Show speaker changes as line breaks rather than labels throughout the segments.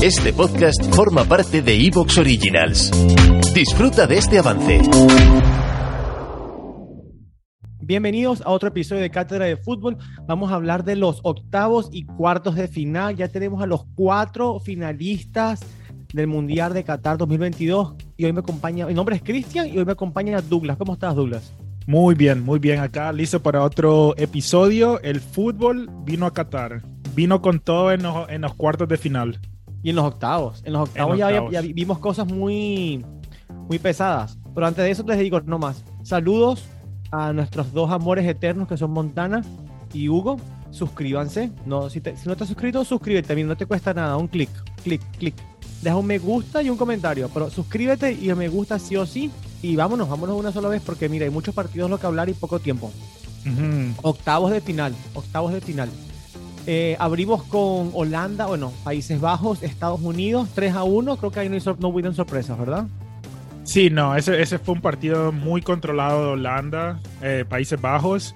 Este podcast forma parte de Evox Originals. Disfruta de este avance.
Bienvenidos a otro episodio de Cátedra de Fútbol. Vamos a hablar de los octavos y cuartos de final. Ya tenemos a los cuatro finalistas del Mundial de Qatar 2022. Y hoy me acompaña, mi nombre es Cristian y hoy me acompaña Douglas. ¿Cómo estás, Douglas?
Muy bien, muy bien. Acá listo para otro episodio. El fútbol vino a Qatar. Vino con todo en los, en los cuartos de final.
Y en los octavos. En los octavos,
En
ya,
octavos.
ya vimos cosas muy, muy pesadas. Pero antes de eso les digo, no más. Saludos a nuestros dos amores eternos que son Montana y Hugo. Suscríbanse. No, si, te- si no te has suscrito, suscríbete. Mira, no te cuesta nada. Un clic, clic, clic. Deja un me gusta y un comentario. Pero suscríbete y el me gusta sí o sí. Y vámonos, vámonos una sola vez porque mira, hay muchos partidos lo que hablar y poco tiempo. Octavos de final, octavos de final. Eh, abrimos con Holanda, bueno, Países Bajos, Estados Unidos, 3 a 1. Creo que ahí no, sor- no hubieron sorpresas, ¿verdad?
Sí, no, ese, ese fue un partido muy controlado de Holanda, eh, Países Bajos.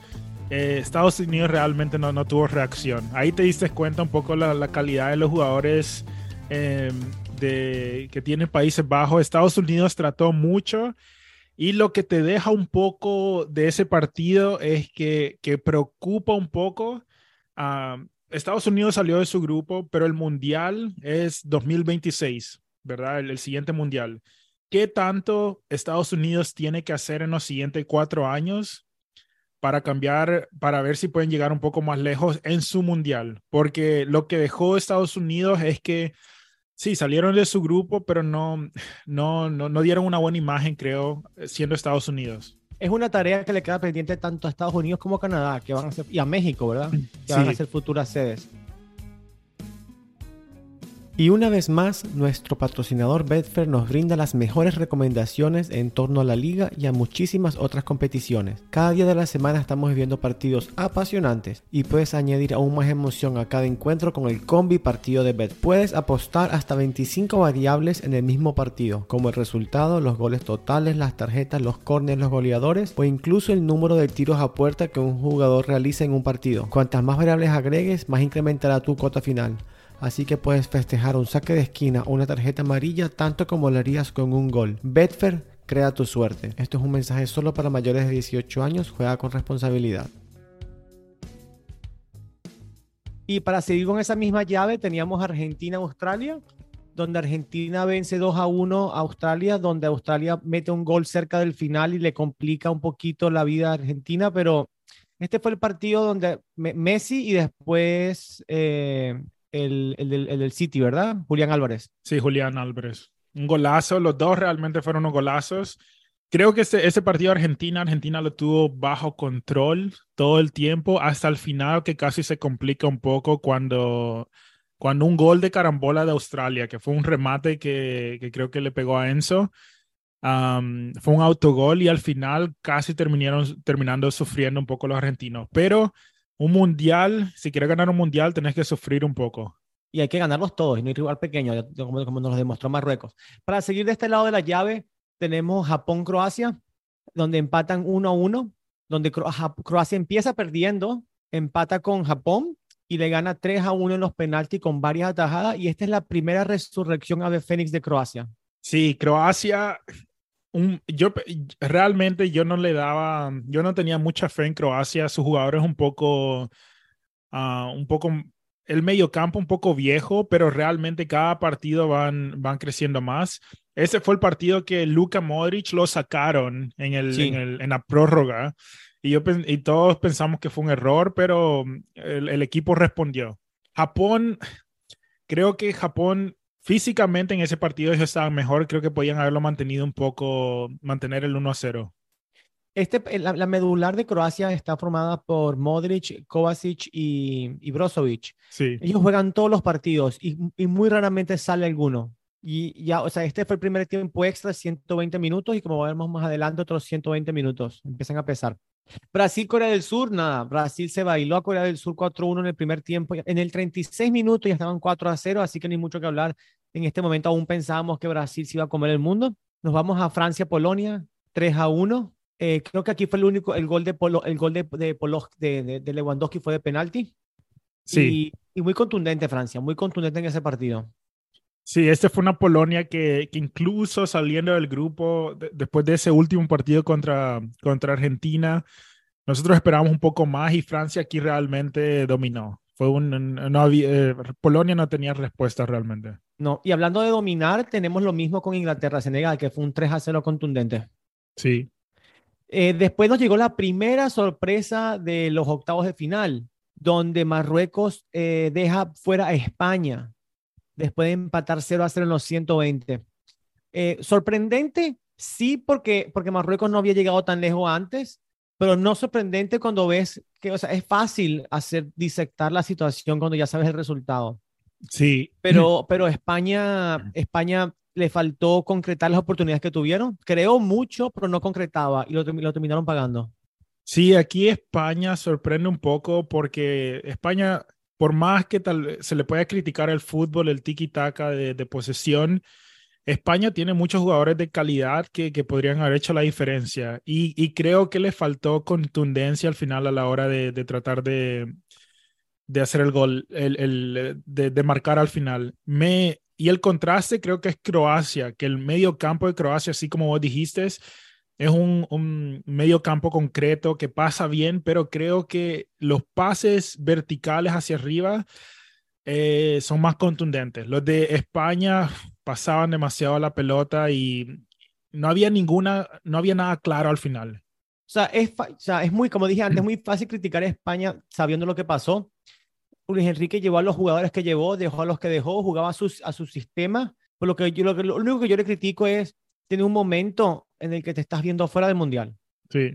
Eh, Estados Unidos realmente no, no tuvo reacción. Ahí te diste cuenta un poco la, la calidad de los jugadores eh, de, que tienen Países Bajos. Estados Unidos trató mucho y lo que te deja un poco de ese partido es que, que preocupa un poco. ah, Estados Unidos salió de su grupo, pero el Mundial es 2026, ¿verdad? El, siguiente Mundial. ¿Qué tanto Estados Unidos tiene que hacer en los siguientes cuatro años para cambiar, para ver si pueden llegar un poco más lejos en su mundial? Porque lo que dejó Estados Unidos es que sí, salieron de su grupo, pero no, no, no, no dieron una buena imagen, creo, siendo Estados Unidos.
Es una tarea que le queda pendiente tanto a Estados Unidos como a Canadá, que van a ser, y a México, ¿verdad? Que van a ser futuras sedes. Y una vez más, nuestro patrocinador Betfair nos brinda las mejores recomendaciones en torno a la liga y a muchísimas otras competiciones. Cada día de la semana estamos viviendo partidos apasionantes y puedes añadir aún más emoción a cada encuentro con el combi partido de Bet. Puedes apostar hasta 25 variables en el mismo partido, como el resultado, los goles totales, las tarjetas, los corners, los goleadores o incluso el número de tiros a puerta que un jugador realiza en un partido. Cuantas más variables agregues, más incrementará tu cuota final. Así que puedes festejar un saque de esquina o una tarjeta amarilla tanto como lo harías con un gol. Betfair crea tu suerte. Esto es un mensaje solo para mayores de 18 años. Juega con responsabilidad. Y para seguir con esa misma llave teníamos Argentina-Australia, donde Argentina vence 2 a 1 a Australia, donde Australia mete un gol cerca del final y le complica un poquito la vida a Argentina, pero este fue el partido donde Me- Messi y después eh, el, el del, el del City, ¿verdad? Julián Álvarez.
Sí, Julián Álvarez. Un golazo, los dos realmente fueron unos golazos. Creo que ese, ese partido Argentina, Argentina lo tuvo bajo control todo el tiempo, hasta el final que casi se complica un poco cuando, cuando un gol de carambola de Australia, que fue un remate que, que creo que le pegó a Enzo, fue un autogol y al final casi terminaron, terminando sufriendo un poco los argentinos. Pero un mundial, si quieres ganar un mundial, tenés que sufrir un poco.
y hay que ganarlos todos y no hay rival pequeño, como, como nos lo demostró Marruecos. Para seguir de este lado de la llave, tenemos Japón-Croacia, donde empatan 1 a 1, donde Cro- Croacia empieza perdiendo, empata con Japón y le gana 3 a 1 en los penaltis con varias atajadas. Y esta es la primera resurrección ave fénix de Croacia.
Sí, Croacia, un, yo realmente yo no le daba, yo no tenía mucha fe en Croacia, sus jugadores un poco, ah, un poco, el mediocampo un poco viejo, pero realmente cada partido van, van creciendo más. Ese fue el partido que Luka Modric lo sacaron en, el,
Sí.
en, el- en la prórroga y, yo, y todos pensamos que fue un error, pero el, el equipo respondió. Japón, creo que Japón físicamente en ese partido ellos estaban mejor, creo que podían haberlo mantenido un poco, mantener el 1 a 0.
Este, la, la medular de Croacia está formada por Modric, Kovacic y, y Brozovic.
Sí,
Ellos juegan todos los partidos y, y muy raramente sale alguno. Y ya, o sea, este fue el primer tiempo extra, 120 minutos, y como vemos más adelante, otros 120 minutos. Empiezan a pesar. Brasil, Corea del Sur, nada. Brasil se bailó a Corea del Sur 4-1 en el primer tiempo. En el 36 minutos ya estaban 4-0, así que no hay mucho que hablar. En este momento aún pensábamos que Brasil se iba a comer el mundo. Nos vamos a Francia, Polonia, 3-1. Eh, creo que aquí fue el único, el gol de, Polo, el gol de, de, Polo, de, de, Lewandowski fue de penalti.
sí.
Y, y muy contundente Francia, muy contundente en ese partido.
Sí, esta fue una Polonia que, que incluso saliendo del grupo, después de ese último partido contra, contra Argentina, nosotros esperábamos un poco más y Francia aquí realmente dominó. Fue un, no había, eh, Polonia no tenía respuesta realmente.
No, y hablando de dominar, tenemos lo mismo con Inglaterra-Senegal, que fue un 3 a 0 contundente.
Sí.
Eh, después nos llegó la primera sorpresa de los octavos de final, donde Marruecos eh, deja fuera a España después de empatar 0 a 0 en los 120. Eh, sorprendente, sí, porque, porque Marruecos no había llegado tan lejos antes, pero no sorprendente cuando ves que, o sea, es fácil hacer disectar la situación cuando ya sabes el resultado.
Sí.
Pero, pero España, España le faltó concretar las oportunidades que tuvieron. Creó mucho, pero no concretaba y lo, lo terminaron pagando.
Sí, aquí España sorprende un poco porque España, por más que tal se le pueda criticar el fútbol, el tiki-taka de, de, posesión, España tiene muchos jugadores de calidad que, que podrían haber hecho la diferencia y, y, creo que le faltó contundencia al final a la hora de, de tratar de, de hacer el gol, el, el de, de, marcar al final. Me, y el contraste creo que es Croacia, que el medio campo de Croacia, así como vos dijiste, es un, un, medio campo concreto que pasa bien, pero creo que los pases verticales hacia arriba eh, son más contundentes. Los de España pasaban demasiado la pelota y no había ninguna, no había nada claro al final.
O sea, es, o sea, es muy, como dije antes, muy fácil criticar a España sabiendo lo que pasó, Luis Enrique llevó a los jugadores que llevó, dejó a los que dejó, jugaba a, sus, a su sistema. Por lo que yo lo, que, lo único que yo le critico es tener un momento en el que te estás viendo fuera del mundial.
Sí.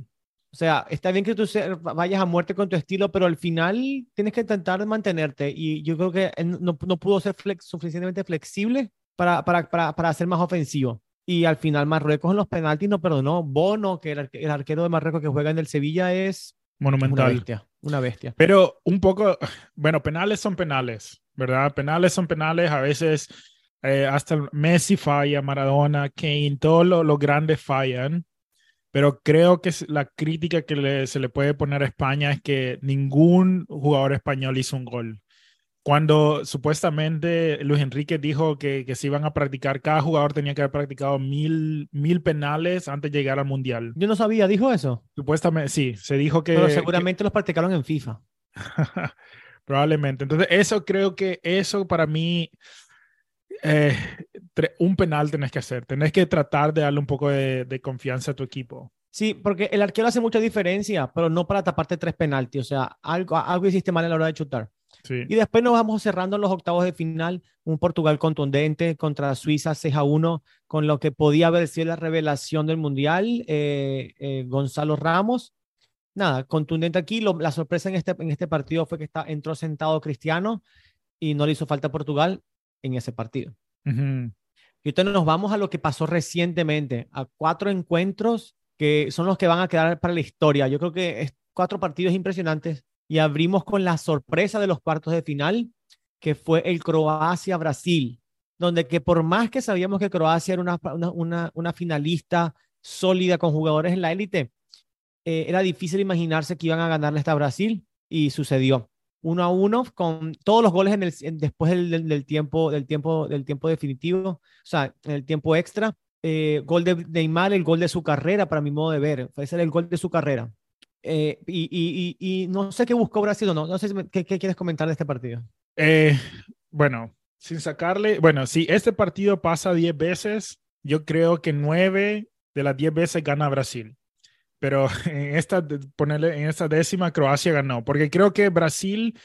O sea, está bien que tú vayas a muerte con tu estilo, pero al final tienes que intentar mantenerte. Y yo creo que no, no pudo ser flex, suficientemente flexible para, para, para, para ser más ofensivo. Y al final Marruecos en los penaltis no perdonó. Bono, que el, el arquero de Marruecos que juega en el Sevilla, es
monumental.
Una bestia, una bestia.
Pero un poco, bueno, penales son penales, ¿verdad? Penales son penales, a veces eh, hasta Messi falla, Maradona, Kane, todos los lo grandes fallan. Pero creo que la crítica que le, se le puede poner a España es que ningún jugador español hizo un gol cuando supuestamente Luis Enrique dijo que, que se iban a practicar, cada jugador tenía que haber practicado mil, mil penales antes de llegar al Mundial.
Yo no sabía, ¿dijo eso?
Supuestamente, sí, se dijo que...
Pero seguramente que... los practicaron en FIFA.
Probablemente. Entonces, eso creo que eso para mí, eh, un penal tenés que hacer, tenés que tratar de darle un poco de, de confianza a tu equipo.
Sí, porque el arquero hace mucha diferencia, pero no para taparte tres penaltis. O sea, algo, algo hiciste mal a la hora de chutar.
Sí.
Y después nos vamos cerrando en los octavos de final, un Portugal contundente contra Suiza 6 a 1, con lo que podía haber sido la revelación del Mundial, eh, eh, Gonzalo Ramos. Nada, contundente aquí. Lo, la sorpresa en este, en este partido fue que está, entró sentado Cristiano y no le hizo falta a Portugal en ese partido.
Uh -huh.
Y entonces nos vamos a lo que pasó recientemente, a cuatro encuentros que son los que van a quedar para la historia. Yo creo que es cuatro partidos impresionantes y abrimos con la sorpresa de los cuartos de final, que fue el Croacia-Brasil, donde que por más que sabíamos que Croacia era una, una, una, una finalista sólida con jugadores en la élite, eh, era difícil imaginarse que iban a ganarle hasta Brasil y sucedió. Uno a uno con todos los goles en el, en, después del, del, del, tiempo, del, tiempo, del tiempo definitivo, o sea, en el tiempo extra. Eh, gol de Neymar, el gol de su carrera, para mi modo de ver. Ese era el gol de su carrera. Eh, y, y, y, y, no sé qué buscó Brasil o no. No sé qué, qué quieres comentar de este partido.
Eh, bueno, sin sacarle, bueno, si este partido pasa 10 veces, yo creo que 9 de las 10 veces gana Brasil. Pero en esta, ponerle, en esta décima, Croacia ganó. Porque creo que Brasil,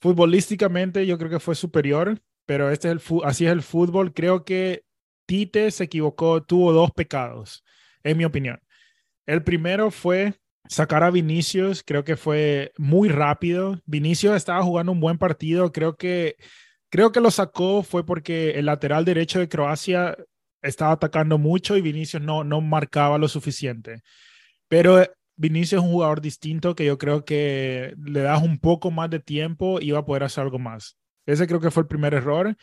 futbolísticamente, yo creo que fue superior. Pero este es el, así es el fútbol. Creo que Tite se equivocó, tuvo dos pecados, en mi opinión. El primero fue sacar a Vinicius, creo que fue muy rápido. Vinicius estaba jugando un buen partido, creo que creo que lo sacó fue porque el lateral derecho de Croacia estaba atacando mucho y Vinicius no no marcaba lo suficiente. Pero Vinicius es un jugador distinto que yo creo que le das un poco más de tiempo y va a poder hacer algo más. Ese creo que fue el primer error.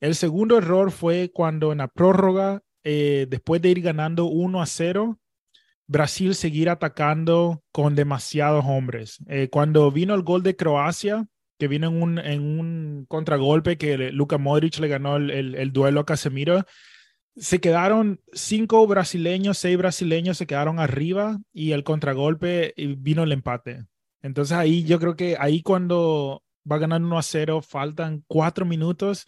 El segundo error fue cuando en la prórroga, eh, después de ir ganando 1 a 0, Brasil seguir atacando con demasiados hombres. Eh, cuando vino el gol de Croacia, que vino en un, en un contragolpe que Luka Modric le ganó el, el, duelo a Casemiro. Se quedaron cinco brasileños, seis brasileños se quedaron arriba y el contragolpe vino el empate. Entonces ahí yo creo que ahí cuando va ganar 1 a 0, faltan cuatro minutos,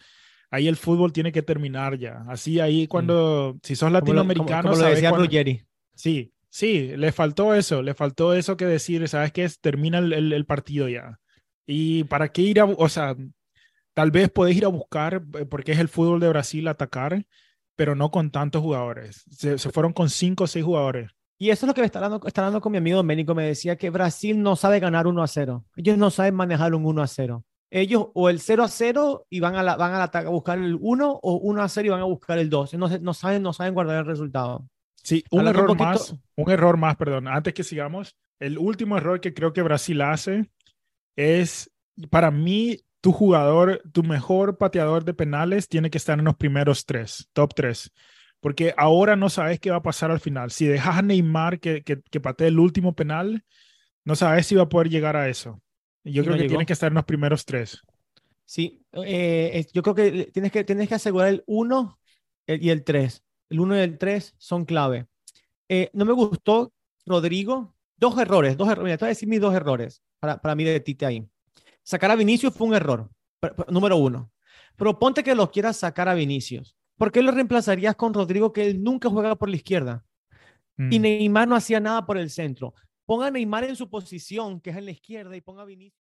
ahí el fútbol tiene que terminar ya. Así ahí cuando, si sos latinoamericano...
Como, lo, decía Ruggeri.
Sí, sí, le faltó eso, le faltó eso que decir, ¿sabes qué? Termina el, el, partido ya. Y para qué ir a, o sea, tal vez podés ir a buscar, eh, porque es el fútbol de Brasil, atacar, pero no con tantos jugadores. Se, se fueron con cinco o seis jugadores.
Y eso es lo que me está hablando, está hablando con mi amigo Doménico. Me decía que Brasil no sabe ganar 1 a 0. Ellos no saben manejar un 1 a 0. Ellos o el 0 a 0 y van a, la, van a, a buscar el 1 o 1 a 0 y van a buscar el 2. No, no, saben, no saben guardar el resultado.
Sí, un error más, un error más, perdón. Antes que sigamos, el último error que creo que Brasil hace es, para mí, tu jugador, tu mejor pateador de penales tiene que estar en los primeros tres, top tres porque ahora no sabes qué va a pasar al final. Si dejas a Neymar que, que, patee el último penal, no sabes si va a poder llegar a eso. Yo creo que tiene que estar en los primeros tres.
Sí, eh, yo creo que tienes que, tienes que asegurar el 1 y el 3. El 1 y el 3 son clave. Eh, no me gustó Rodrigo. Dos errores, dos errores. te voy a decir mis dos errores para, para mí de Tite ahí. Sacar a Vinicius fue un error, número uno. Pero ponte que lo quieras sacar a Vinicius. ¿por qué lo reemplazarías con Rodrigo que él nunca juega por la izquierda? Y mm. Neymar no hacía nada por el centro. Ponga a Neymar en su posición, que es en la izquierda, y ponga a Vinicius.